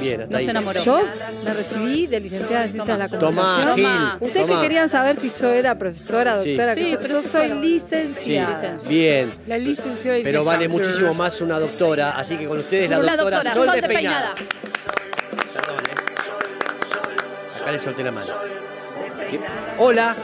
Bien, hasta No ahí. se enamoró. Yo me recibí de licenciada en Ciencias de la Tomá, Comunicación. Gil. Toma. Ustedes tomá. que querían saber si yo era profesora, Sí. doctora, Sí, que yo- pero yo es soy. Sí, licenciada. bien. La licenciada Pero vale muchísimo más una doctora, así que con ustedes la doctora, doctora, Sol, Sol Despeinada. Despeinada. Perdón, ¿eh? Acá le solté la mano. ¿Qué? Hola.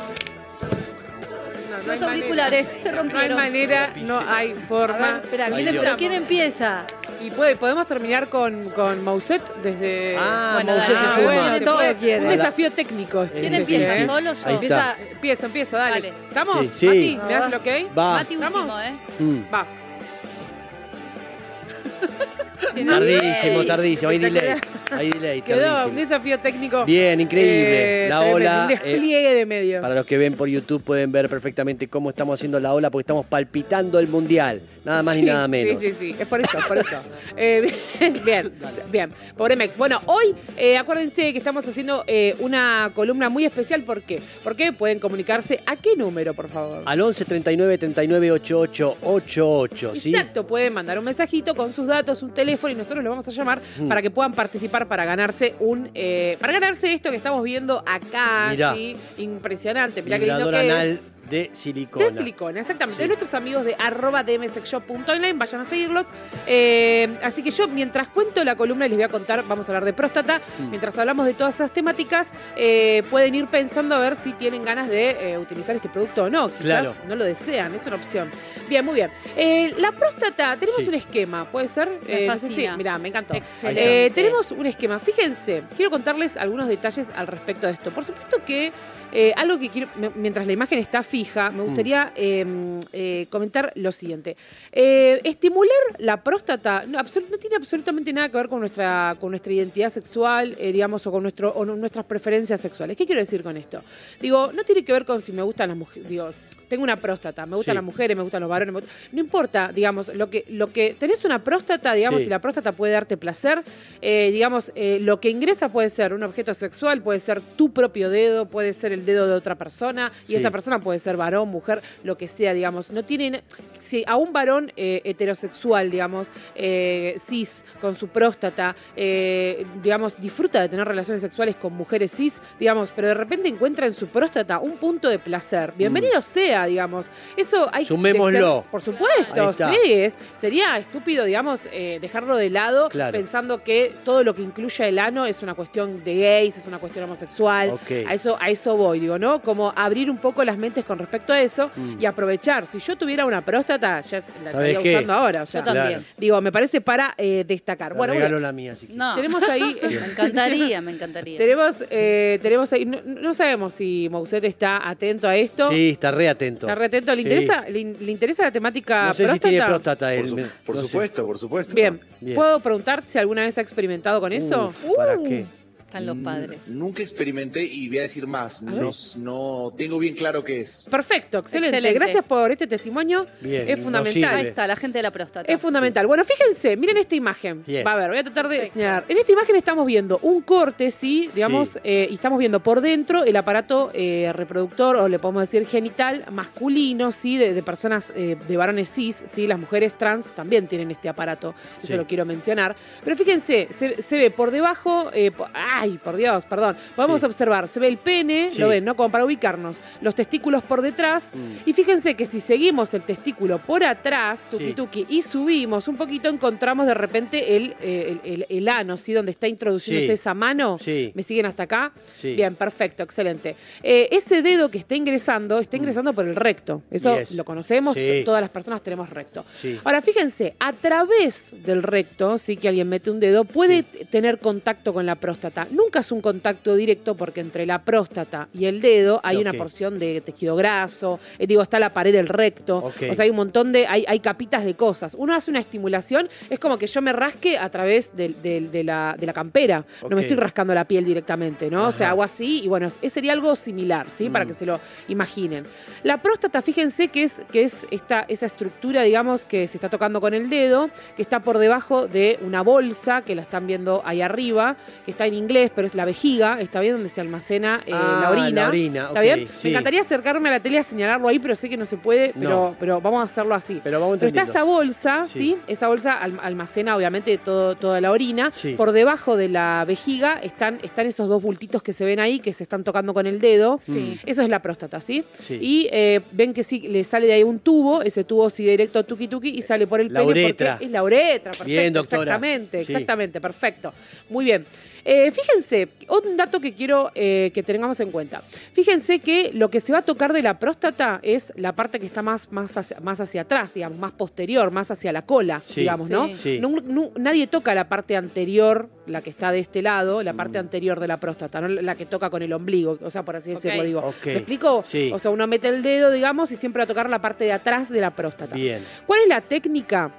Los auriculares se No hay rompieron. manera, no hay ver, forma. espera, ¿quién, pero ¿quién empieza? Y puede, podemos terminar con, con Mousset desde. Ah, Bueno, Mousset dale. se Ah, suma. bueno, se todo puede. Un desafío técnico. este. ¿Quién empieza? sí. ¿Solo Ahí yo? está. Empieza, empiezo, empiezo, dale. Dale. ¿Estamos? Sí, sí. Mati, ¿me das el ok? Va. Mati último, ¿Estamos? ¿eh? Mm. Va. Tardísimo, tardísimo. Hay delay. Delay. Quedó un desafío técnico. Bien, increíble. eh, la tremendo, ola. Un eh, despliegue de medios. para los que ven por YouTube pueden ver perfectamente cómo estamos haciendo la ola porque estamos palpitando el mundial. Nada más ni Sí, nada menos. Sí, sí, sí, es por eso, es por eso. Eh, bien, bien, pobre Mex. Bueno, hoy eh, acuérdense que estamos haciendo eh, una columna muy especial. ¿Por qué? Porque pueden comunicarse a qué número, por favor. Al 11 39 39 88 88, ¿sí? Exacto, pueden mandar un mensajito con sus datos, un teléfono y nosotros los vamos a llamar Mm. para que puedan participar para ganarse un eh, para ganarse esto que estamos viendo acá, Mirá. sí, impresionante. Mirá qué lindo que es. De silicona. De silicona, exactamente. Sí. De nuestros amigos de arroba dmsexshop.online, vayan a seguirlos. Eh, así que yo, mientras cuento la columna, les voy a contar, vamos a hablar de próstata. Mm. Mientras hablamos de todas esas temáticas, eh, pueden ir pensando a ver si tienen ganas de eh, utilizar este producto o no. Quizás Claro. no lo desean, es una opción. Bien, muy bien. Eh, la próstata, tenemos Sí. un esquema, ¿puede ser? Me Eh, no sé si- fascina. mirá, me encantó. Excelente. Eh, tenemos un esquema. Fíjense, quiero contarles algunos detalles al respecto de esto. Por supuesto que eh, algo que quiero, mientras la imagen está fija, me gustaría eh, eh, comentar lo siguiente. Eh, estimular la próstata no, tiene absolutamente nada que ver con nuestra, con nuestra identidad sexual, eh, digamos, o con nuestro, o nuestras preferencias sexuales. ¿Qué quiero decir con esto? Digo, no tiene que ver con si me gustan las mujeres. Digo, tengo una próstata, me gustan Sí. las mujeres, me gustan los varones. gustan- No importa, digamos, lo que, lo que tenés una próstata, digamos, Sí. y la próstata puede darte placer, eh, digamos, eh, lo que ingresa puede ser un objeto sexual, puede ser tu propio dedo, puede ser el dedo de otra persona, y Sí. esa persona puede ser varón, mujer, lo que sea, digamos. No tienen, si a un varón eh, heterosexual, digamos, cis, con su próstata, digamos, disfruta de tener relaciones sexuales con mujeres cis, digamos, pero de repente encuentra en su próstata un punto de placer. Bienvenido sea, digamos. Eso hay que Sumémoslo. Por supuesto, sí, es, sería estúpido, digamos, eh, dejarlo de lado Claro. pensando que todo lo que incluya el ano es una cuestión de gays, es una cuestión homosexual. A eso, a eso voy, digo, ¿no? Como abrir un poco las mentes con respecto a eso Mm. y aprovechar. Si yo tuviera una próstata, ya la ¿Sabés estaría qué? usando ahora. O sea, Yo también. Claro. Digo, me parece para eh, destacar. Te Bueno, regalo bueno, la mía, si. No, tenemos ahí. me encantaría, me encantaría. Tenemos, eh, tenemos ahí, no, no sabemos si Mousset está atento a esto. Sí, está re atento. ¿Está re atento? ¿Le Sí. interesa, le, in- le interesa la temática No sé si próstata? tiene próstata Por, él. su- por no sé. supuesto, por supuesto. Bien. Bien. ¿Puedo preguntar si alguna vez ha experimentado con eso? Uf, ¿Para Uh, qué? Están los Mm, padres. Nunca experimenté y voy a decir más. No, no tengo bien claro qué es. Perfecto, excelente. Excelente. Gracias por este testimonio. Bien, Es nos fundamental. Ahí sirve. está, la gente de la próstata. Es fundamental. Bueno, fíjense, miren esta imagen. Yes. Va a ver, voy a tratar de Perfecto. señalar. En esta imagen estamos viendo un corte, sí, digamos, Sí. eh, y estamos viendo por dentro el aparato eh, reproductor, o le podemos decir genital, masculino, sí, de, de personas, eh, de varones cis, sí, las mujeres trans también tienen este aparato, eso Sí. lo quiero mencionar. Pero fíjense, se, se ve por debajo, eh, po- ay, por Dios, perdón, podemos Sí. observar, se ve el pene, Sí. lo ven, ¿no? Como para ubicarnos, los testículos por detrás, Mm. y fíjense que si seguimos el testículo por atrás, tuki Sí. tuki, y subimos un poquito, encontramos de repente el, eh, el, el- el ano, ¿sí? Donde está introduciéndose esa mano. Sí, ¿Me siguen hasta acá? sí. Bien, perfecto, excelente. Eh, ese dedo que está ingresando, está Mm. ingresando por el recto. Eso Yes. lo conocemos, todas las personas tenemos recto. sí. Ahora, fíjense, a través del recto, sí que alguien mete un dedo, puede tener contacto con la próstata. Nunca es un contacto directo porque entre la próstata y el dedo hay una porción de tejido graso, eh, digo, está la pared del recto, o sea, hay un montón de, hay, hay capitas de cosas. Uno hace una estimulación, es como que yo me rasque a través de, la, de la campera, no me estoy rascando la piel directamente, ¿no? O sea, hago así y bueno, sería algo similar, ¿sí? Para Mm. que se lo imaginen. La próstata, fíjense que es, que es esta, esa estructura, digamos, que se está tocando con el dedo, que está por debajo de una bolsa, que la están viendo ahí arriba, que está en inglés, pero es la vejiga, está bien donde se almacena eh, Ah, la orina. la orina, ¿Está bien? sí. Me encantaría acercarme a la tele a señalarlo ahí, pero sé que no se puede, pero, No. pero vamos a hacerlo así. Pero vamos Pero está esa bolsa, Sí. ¿sí? Esa bolsa alm- almacena obviamente todo, toda la orina. Sí. Por debajo de la vejiga están, están esos dos bultitos que se ven ahí, que se están tocando con el dedo. Sí. Eso es la próstata, ¿sí? Y eh, ven que sí, le sale de ahí un tubo, ese tubo sigue directo tuki tuki y sale por el La pene uretra. porque es la uretra, perfecto. Bien, doctora. Exactamente, exactamente, perfecto. Muy bien. Eh, fíjense, un dato que quiero eh, que tengamos en cuenta. Fíjense que lo que se va a tocar de la próstata es la parte que está más, más, hacia, más hacia atrás, digamos, más posterior, más hacia la cola, Sí. digamos, ¿no? Sí. No- no- nadie toca la parte anterior, la que está de este lado, la parte Mm. anterior de la próstata, no la que toca con el ombligo, o sea, por así decirlo, digo. Ok. ¿Me explico? Sí. O sea, uno mete el dedo, digamos, y siempre va a tocar la parte de atrás de la próstata. Bien. ¿Cuál es la técnica?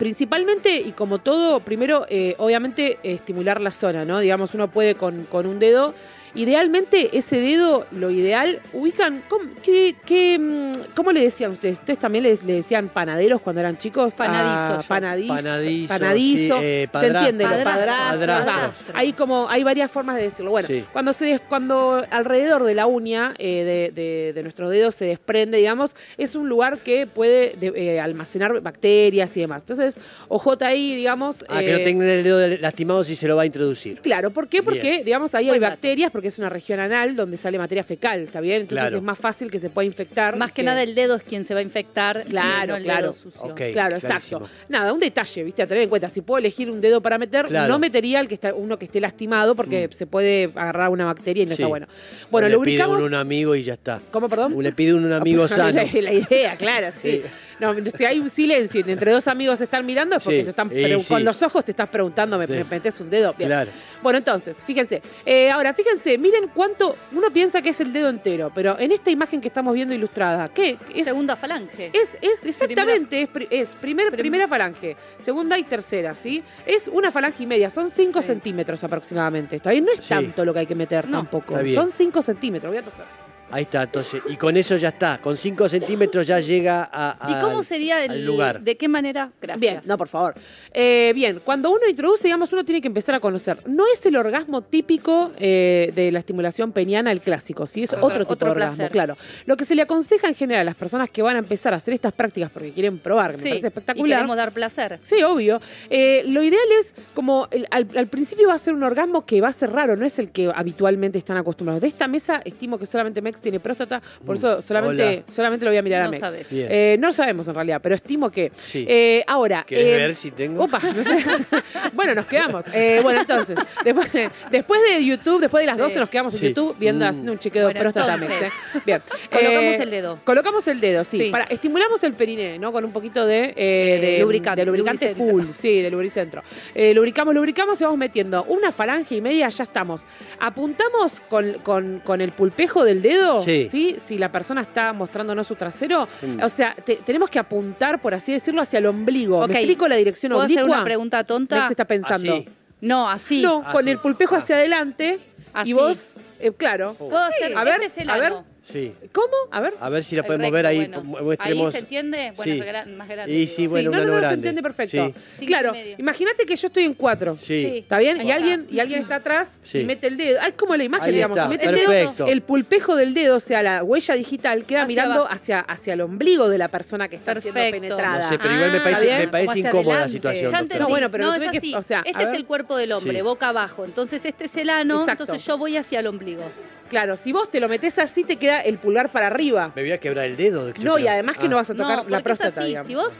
Principalmente, y como todo, primero, eh, obviamente, estimular la zona, ¿no? Digamos, uno puede con, con un dedo. Idealmente, ese dedo, lo ideal, ubican. ¿Cómo, qué, qué, mm, cómo le decían ustedes? ¿Ustedes también les, le decían panaderos cuando eran chicos? Panadizo Ah, panadizo. Panadizo. Panadizo. sí, eh, ¿Se entiende? Lo Padrastro. padrastro. Hay como, hay varias formas de decirlo. Bueno, Sí. cuando se des- cuando alrededor de la uña eh, de, de, de nuestro dedo se desprende, digamos, es un lugar que puede de- eh, almacenar bacterias y demás. Entonces, ojota ahí, digamos. Ah, que no tengan el dedo lastimado si se lo va a introducir. Claro, ¿por qué? Porque, Bien. digamos, ahí hay bacterias, porque es una región anal donde sale materia fecal, ¿está bien? Entonces Claro. es más fácil que se pueda infectar. Más que nada el dedo es quien se va a infectar. Claro, no el claro. dedo sucio. Claro, clarísimo. exacto. Nada, un detalle, ¿viste? A tener en cuenta. Si puedo elegir un dedo para meter, Claro. no metería el que está, uno que esté lastimado porque Mm. se puede agarrar una bacteria y no Sí. está bueno. O Bueno, le lo pide ubicamos. uno un amigo y ya está. ¿Cómo, perdón? O le pide un amigo sano. La, la idea, claro, sí. Sí. No, si hay un silencio y entre dos amigos se están mirando es porque Sí, se están y pre- sí. con los ojos te estás preguntando, ¿me, Sí. me metes un dedo? Bien. Claro. Bueno, entonces, fíjense. Eh, ahora, fíjense, miren cuánto uno piensa que es el dedo entero, pero en esta imagen que estamos viendo ilustrada, ¿qué? Es, Segunda falange. es, es exactamente, es, es primer- Prim- primera falange, segunda y tercera, ¿sí? Es una falange y media, son 5 Sí. centímetros aproximadamente, ¿está bien? No es Sí. tanto lo que hay que meter No. tampoco, son 5 centímetros, voy a toser. Ahí está, entonces. Y con eso ya está. Con 5 centímetros ya llega a. ¿Y a- cómo sería el lugar. ¿De qué manera? Gracias. Bien, no, por favor. Eh, bien, cuando uno introduce, digamos, uno tiene que empezar a conocer. No es el orgasmo típico eh, de la estimulación peniana, el clásico, ¿sí? Es Otro- otro, tipo otro de orgasmo, placer. claro. Lo que se le aconseja en general a las personas que van a empezar a hacer estas prácticas porque quieren probar, que me Sí, parece y espectacular. queremos dar placer. Sí, obvio. Eh, lo ideal es, como el- al, al principio va a ser un orgasmo que va a ser raro, no es el que habitualmente están acostumbrados. De esta mesa estimo que solamente Tiene próstata, por Mm, eso solamente, hola. solamente lo voy a mirar a No Mex. sabes. Eh, no sabemos en realidad, pero estimo que. sí. Eh, ahora. ¿Querés eh, ver si tengo? Opa, no sé. bueno, nos quedamos. Eh, bueno, entonces, después de, después de YouTube, después de las Sí. 12 nos quedamos Sí. en YouTube viendo, Mm. haciendo un chequeo Bueno, de próstata entonces, ¿eh? Bien. Colocamos Eh, el dedo. Colocamos el dedo, sí. Sí. Para, estimulamos el periné, ¿no? Con un poquito de, de lubricante, de lubricante full, sí, de lubricentro. Eh, lubricamos, lubricamos y vamos metiendo una falange y media, ya estamos. Apuntamos con, con- con el pulpejo del dedo, Sí. Si la persona está mostrándonos su trasero, Mm. o sea, te- tenemos que apuntar, por así decirlo, hacia el ombligo. ¿Me explico la dirección ¿Puedo hacer oblicua? una pregunta tonta? está pensando. Así. No, así. No, con el pulpejo Ah. hacia adelante así. y vos, eh, claro. ¿Puedo hacer? A ver, este es el a ver. Sí. ¿Cómo? A ver. A ver si la podemos recto, ver ahí. bueno. Ahí se entiende. Bueno, Sí. más grande. Y sí, digo. bueno, sí, no, no, no, se entiende perfecto. Sí. Claro, imagínate que yo estoy en cuatro. Sí. ¿Está bien? Y alguien, y alguien está atrás Sí. y mete el dedo. Ah, es como la imagen, Ahí digamos. está, si mete el dedo, el pulpejo del dedo, o sea, la huella digital, queda Hacia mirando abajo. hacia, hacia el ombligo de la persona que está siendo penetrada. No sé, pero igual me Ah, parece, me hacia incómoda la situación. Ya. No, bueno, pero no, es que- o sea, este es el cuerpo del hombre, boca abajo. Entonces este es el ano, Exacto. entonces yo voy hacia el ombligo. Claro, si vos te lo metés así, te queda el pulgar para arriba. Me voy a quebrar el dedo. de que No, yo y además que Ah, no vas a tocar No, la próstata, así. digamos. Si vos,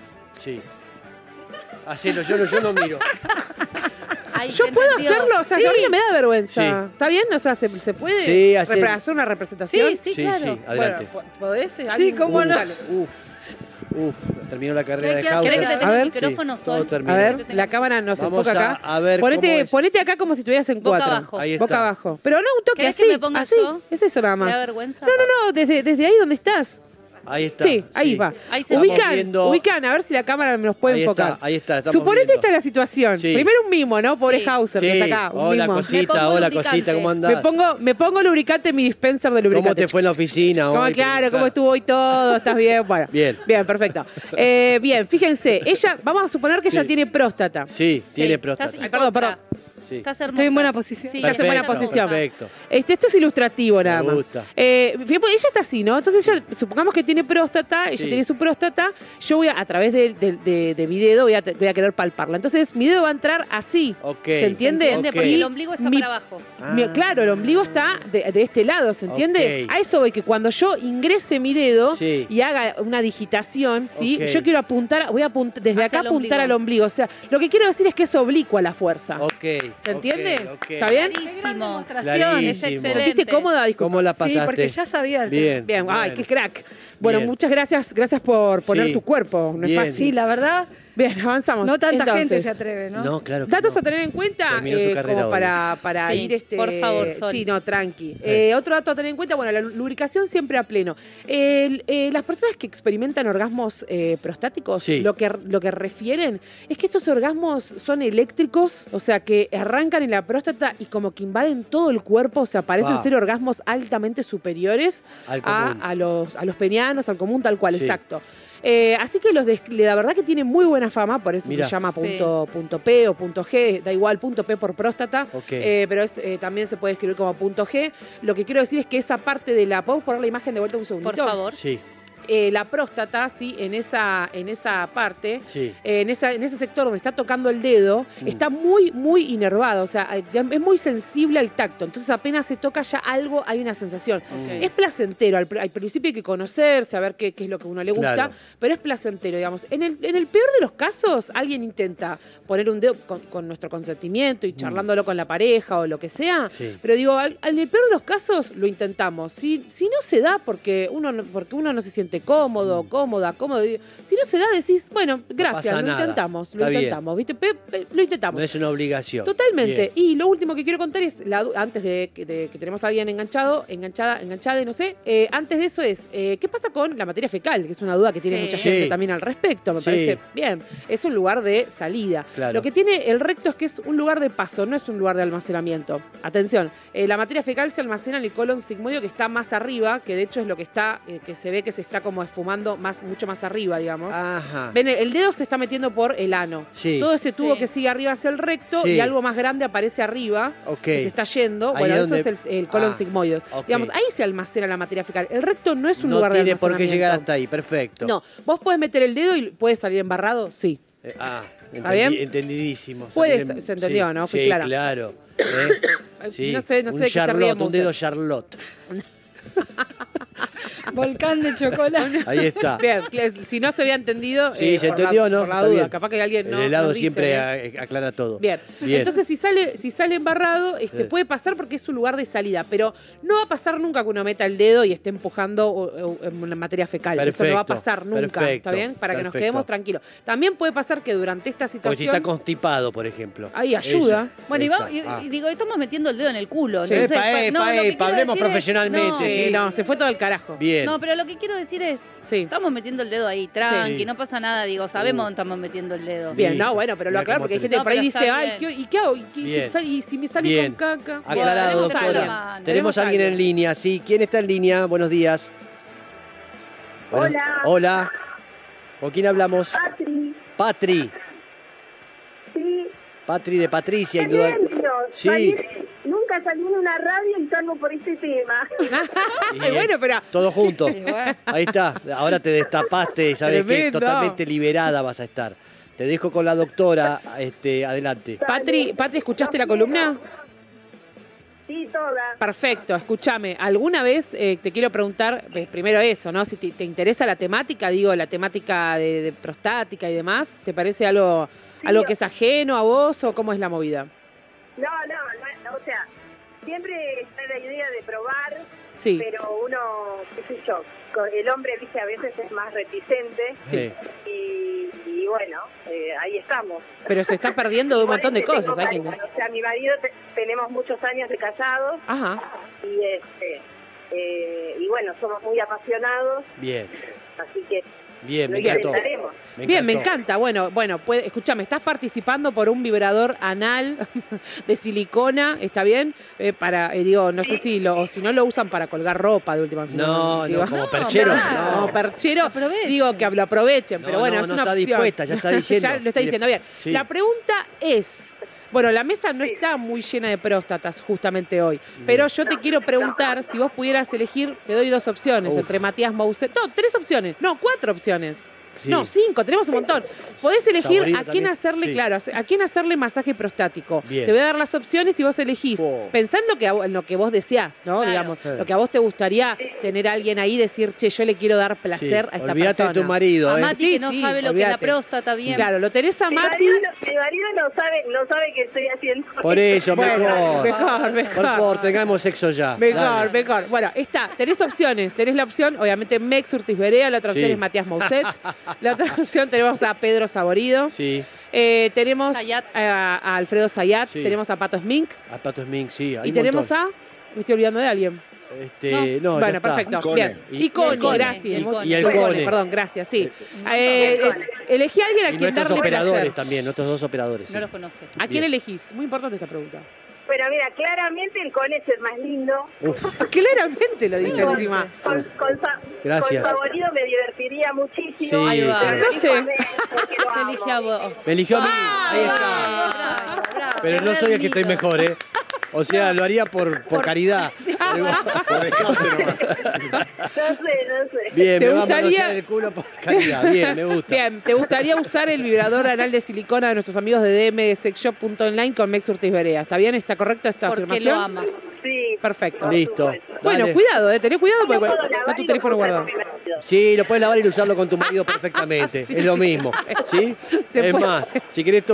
Sí. Hacelo, yo no, yo no miro. Yo puedo entendió. hacerlo, o sea, Sí. a mí no me da vergüenza. Sí. ¿Está bien? O sea, ¿se, se puede Sí, hacer- una representación? Sí, sí, claro. adelante. Bueno, ¿po- ¿podés? Sí, ¿Alguien? cómo no. Dale. Uf, uf, terminó la carrera de ¿Qué Hauser. ¿Querés que te A ver. el micrófono, Sí, Sol? todo terminó. A ver, la cámara nos Vamos enfoca a, acá. a ver Ponete, es. ponete acá como si estuvieras en Boca cuatro. abajo. Ahí está. Boca abajo. Pero no un toque ¿Querés así. que me ponga así. yo? Es eso nada ¿Te da más. vergüenza? No, no, no, desde, desde ahí donde estás. Ahí está. Sí, ahí sí. va. Ahí se Ubican, viendo- ubican, a ver si la cámara nos puede Ahí enfocar. está, ahí está. Suponete viendo. esta es la situación. Sí. Primero un mimo, ¿no? Pobre Sí. Hauser, que está acá. Un hola mimo. Cosita, hola lubricante. cosita, ¿cómo andás? Me pongo, me pongo lubricante en mi dispenser de lubricante. ¿Cómo te fue en la oficina claro, ¿cómo estuvo hoy todo? ¿Estás bien? Bueno. Bien. Bien, perfecto. Eh, bien, fíjense, ella, vamos a suponer que ella tiene próstata. Sí, Sí, tiene próstata. Ay, perdón, perdón. Sí. Estás hermosa. Estoy en buena posición. Sí, Estás en buena Perfecto, posición. Perfecto. Este, esto es ilustrativo nada Me más. gusta. Eh, ella está así, ¿no? Entonces ella, supongamos que tiene próstata, ella Sí. tiene su próstata, yo voy a, a través de, de, de- de mi dedo voy a, voy a querer palparla. Entonces mi dedo va a entrar así. Ok. ¿Se entiende? ¿Entiende? Ok. Porque el ombligo está Mi- para abajo. Mi- Ah. claro, el ombligo está de, de este lado, ¿se entiende? A eso voy, que cuando yo ingrese mi dedo Sí. y haga una digitación, ¿sí? Yo quiero apuntar, voy a apuntar, desde Hacia acá apuntar ombligo. al ombligo. O sea, lo que quiero decir es que es oblicua la fuerza. Ok. ¿Se entiende? ok, ok. ¿Está bien? Qué gran Clarísimo. demostración. Es excelente. ¿Sentiste cómoda? Disculpa. ¿Cómo la Sí, pasaste? porque ya sabía el tema. Bien. Bien, ay, qué crack. Bueno, Bien. muchas gracias, gracias por poner Sí. tu cuerpo. No Bien. es fácil. Sí, la verdad, Bien, avanzamos. no tanta gente se atreve, ¿no? No, claro. que Datos no. a tener en cuenta eh, como hoy. para, para Sí, ir este por favor, Sol. sí no tranqui Eh. Eh, otro dato a tener en cuenta bueno la lubricación siempre a pleno eh, las personas que experimentan orgasmos eh, prostáticos Sí. lo que lo que refieren es que estos orgasmos son eléctricos o sea que arrancan en la próstata y como que invaden todo el cuerpo o sea parecen Wow. ser orgasmos altamente superiores Al a, los, a los penianos, al común, tal cual, Sí. exacto. Eh, así que los de, la verdad que tienen muy buena fama, por eso Mirá. se llama Sí. punto, punto P o punto G, da igual, punto P por próstata. Eh, pero es, eh, también se puede escribir como punto G. Lo que quiero decir es que esa parte de la. ¿Podemos poner la imagen de vuelta un segundito? Por favor. sí, Eh, la próstata, sí, en esa, en esa parte, sí. eh, en, esa, en ese sector donde está tocando el dedo, Mm. está muy, muy inervado, o sea, eh, es muy sensible al tacto. Entonces apenas se toca ya algo, hay una sensación. Es placentero, al, pr- al principio hay que conocer, saber qué, qué es lo que a uno le gusta, Claro. pero es placentero, digamos. En el, en el peor de los casos, alguien intenta poner un dedo con, con nuestro consentimiento y Mm. charlándolo con la pareja o lo que sea, Sí. pero digo, al- en el peor de los casos lo intentamos. Si, si no se da porque uno, no- porque uno no se siente cómodo, Mm. cómoda, cómodo, si no se da decís, bueno, gracias, lo intentamos, lo Está bien. intentamos, ¿viste? Pe- pe- lo intentamos. No es una obligación. Totalmente. Bien. Y lo último que quiero contar es, la antes de, que- de que tenemos a alguien enganchado, enganchada, enganchada, no sé, eh, antes de eso es, eh, ¿qué pasa con la materia fecal? Que es una duda que tiene Sí. mucha gente Sí. también al respecto, me Sí. parece bien. Es un lugar de salida. Claro. Lo que tiene el recto es que es un lugar de paso, no es un lugar de almacenamiento. Atención, eh, la materia fecal se almacena en el colon sigmoide que está más arriba, que de hecho es lo que está, eh, que se ve que se está como esfumando más, mucho más arriba, digamos. Ajá. Ven, el dedo se está metiendo por el ano. Sí. Todo ese tubo Sí. que sigue arriba es el recto Sí. y algo más grande aparece arriba Ok. que se está yendo. Ahí bueno, es eso donde- es el, el colon Ah, sigmoides. ok. Digamos, ahí se almacena la materia fecal. El recto no es un no lugar de tiene por qué almacenamiento. llegar hasta ahí. Perfecto. No, vos podés meter el dedo y puede salir embarrado, sí. Eh, ah, ¿Está bien? entendi- entendidísimo. Puede- Salir en- se entendió, sí, ¿no? Fui sí, clara. claro. Eh, sí. No sé, no un sé de qué se ríe un dedo Charlotte. Volcán de chocolate. Ahí está. Bien, si no se había entendido, Sí, eh, se por la- entendió, ¿no? Por la Está duda, capaz que alguien no. el helado nos dice, siempre ¿eh? aclara todo. Bien. Bien. Entonces, si sale, si sale embarrado, este, Sí. puede pasar porque es un lugar de salida, pero no va a pasar nunca que uno meta el dedo y esté empujando o- o- en una materia fecal. Eso no va a Perfecto, pasar nunca, ¿está perfecto, bien? Para que nos perfecto. quedemos tranquilos. También puede pasar que durante esta Porque si situación... está constipado, por ejemplo. Ahí ayuda. Bueno, y, vamos- y- está. Ah. y digo, estamos metiendo el dedo en el culo. Sí. entonces, Epa, no, hablemos decir es- profesionalmente, no, Sí, sí. no, se fue todo el carajo. Bien. No, pero lo que quiero decir es, Sí. estamos metiendo el dedo ahí, tranqui, Sí. no pasa nada, digo, sabemos Uh. dónde estamos metiendo el dedo. Bien, no, bueno, pero lo Mira aclaro porque hay te- gente que No, por ahí dice, ay, bien. ¿qué, ¿y qué hago? ¿Y, qué- y si Bien. me sale- y si me sale Bien. con caca? Aclarado, tenemos doctora. mano. Tenemos a alguien en línea, sí. ¿Quién está en línea? Buenos días. Hola. Hola. ¿Con quién hablamos? Patri, Patri. sí, Patri de Patricia, qué indudable. nervios. Sí. Nunca salí en una radio y salgo por este tema. Ay, bueno, pero Todo junto. Y bueno, Ahí está. Ahora te destapaste, sabes que totalmente liberada vas a estar. Te dejo con la doctora, este, adelante. Patri, Patri, ¿escuchaste la columna? Sí, toda. Perfecto, escúchame. ¿Alguna vez eh, te quiero preguntar, eh, primero eso, ¿no? Si te, te interesa la temática, digo, la temática de, de prostática y demás, ¿te parece algo, Sí, algo que es ajeno a vos o cómo es la movida? No, no, no, o sea, siempre está la idea de probar, Sí, pero uno, qué sé yo, el hombre, viste, a veces es más reticente sí. y, y bueno, eh, ahí estamos. Pero se está perdiendo de un montón de cosas. hay que- pareja, O sea, mi marido te- tenemos muchos años de casados Ajá. y este eh, y bueno, somos muy apasionados, Bien, así que bien, me encantó. Bien, me encanta. Bueno, bueno, puede, escúchame, estás participando por un vibrador anal de silicona, ¿está bien? Eh, para, eh, digo, no sé si lo, o si no lo usan para colgar ropa de última. si No, digo, no, como No, perchero. pará. como No, perchero. Aprovechen. Digo que lo aprovechen, No, pero bueno, no, es no una está opción. dispuesta, ya está diciendo. ya lo está diciendo bien. Sí. La pregunta es, Bueno, la mesa no está muy llena de próstatas justamente hoy, pero yo te quiero preguntar si vos pudieras elegir, te doy dos opciones, Uf. entre Matías Mousset, no, tres opciones, no, cuatro opciones. Sí. No, cinco, tenemos un montón. Podés elegir Saborito a quién también. hacerle, Sí. claro, a quién hacerle masaje prostático. Bien. Te voy a dar las opciones y vos elegís. Oh. Pensá en lo que, a vo- en lo que vos deseás, ¿no? Claro. Digamos, Claro. lo que a vos te gustaría tener a alguien ahí, decir, che, yo le quiero dar Sí. placer a esta Olvídate persona. de tu marido, A ¿eh? Mati Sí, que no sí, sabe lo que es la olvídate. próstata bien. Claro, lo tenés a Mi Mati. marido, no- mi marido no sabe, no sabe qué estoy haciendo. Por eso, Bueno, mejor. mejor, mejor. Por favor, tengamos sexo ya. Mejor, Dale. mejor. Bueno, está, tenés opciones. Tenés la opción, obviamente, Mex Urtiz Berea, la otra opción Sí. es Matías Mousset. la otra opción tenemos a Pedro Saborido. Sí, Eh, tenemos a, a Alfredo Sayat, Sí. tenemos a Pato Smink a Pato Smink, sí. hay y tenemos montón. a. Me estoy olvidando de alguien. Este, no, ya bueno, perfecto. Icone. Bien. Y- Icone, Icone, gracias. Icone. Y el Icone, Cone. Perdón, gracias, sí. Eh, eh, elegí a alguien a Y quien nuestros darle operadores placer. también, nuestros dos operadores. No sí. los conoce. ¿A quién Bien. elegís? Muy importante esta pregunta. Pero mira, claramente el con es el más lindo. Uf, Claramente lo dice Bueno, encima. Con, con, sa- Gracias. con favorito me divertiría muchísimo. Sí, Ahí va. pero No sé. amo. elige a vos. me eligió a mí. Ah, Ahí está. Bravo, bravo. Pero no soy el que estoy mejor, ¿eh? O sea, lo haría por, por caridad. Nomás. No sé, no sé. Bien, ¿Te me va a gustaría- el culo por caridad. Bien, me gusta. Bien, ¿te gustaría usar el vibrador anal de silicona de nuestros amigos de dmsexshop.online con Mex Urtiz Berea? ¿Está bien? ¿Está correcto esta Porque afirmación? lo ama. Sí. Perfecto. Listo. Bueno, Dale. cuidado, eh, tenés cuidado porque está tu teléfono guardado. Sí, lo puedes lavar y usarlo con tu marido perfectamente. Sí, es lo mismo. ¿Sí? Se es puede. más, si querés,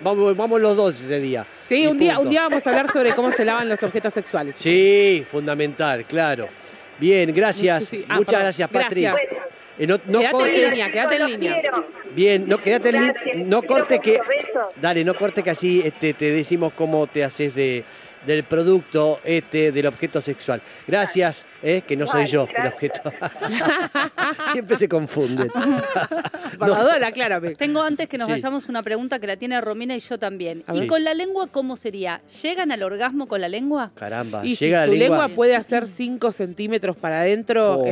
vamos, vamos los dos ese día. Sí, un día, un día vamos a hablar sobre cómo se lavan los objetos sexuales. Sí, fundamental, claro. Bien, gracias. Ah, Muchas perdón. gracias, Patri. Gracias. Eh, no no Quédate en línea, quédate en línea. Bien, no, quédate en línea. No corte que. Dale, no corte que así este, te decimos cómo te haces de, del producto este del objeto sexual. Gracias, eh, que no soy yo el objeto. Siempre se confunden. Barbadora, aclárame. Tengo antes que nos Sí. vayamos una pregunta que la tiene Romina y yo también. ¿Y con la lengua cómo sería? ¿Llegan al orgasmo con la lengua? Caramba, Y si llega tu la lengua, lengua. puede hacer 5 centímetros para adentro, Oh.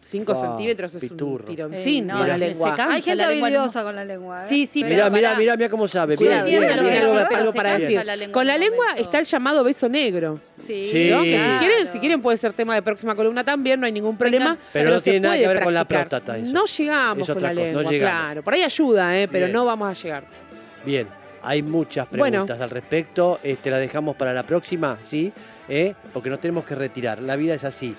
5 Oh, centímetros es piturro. un tironcín Eh, no, la se lengua. cansa Hay gente la lengua, ¿no? habilidosa con la lengua. ¿eh? Sí, sí, Mirá, pero mirá, pará. mirá, mirá cómo sabe. Hace, algo, se para decir. la lengua Con la lengua está el llamado beso negro. Sí, Sí. ¿no? Que si quieren, si quieren puede ser tema de próxima columna también, no hay ningún problema. Pero no se tiene nada que ver con la próstata eso. No llegamos con otra la cosa, lengua, claro. Por ahí ayuda, ¿eh? pero Bien. no vamos a llegar. Bien, hay muchas Bueno. preguntas al respecto. Este, la dejamos para la próxima, ¿sí? ¿Eh? Porque nos tenemos que retirar. La vida es así.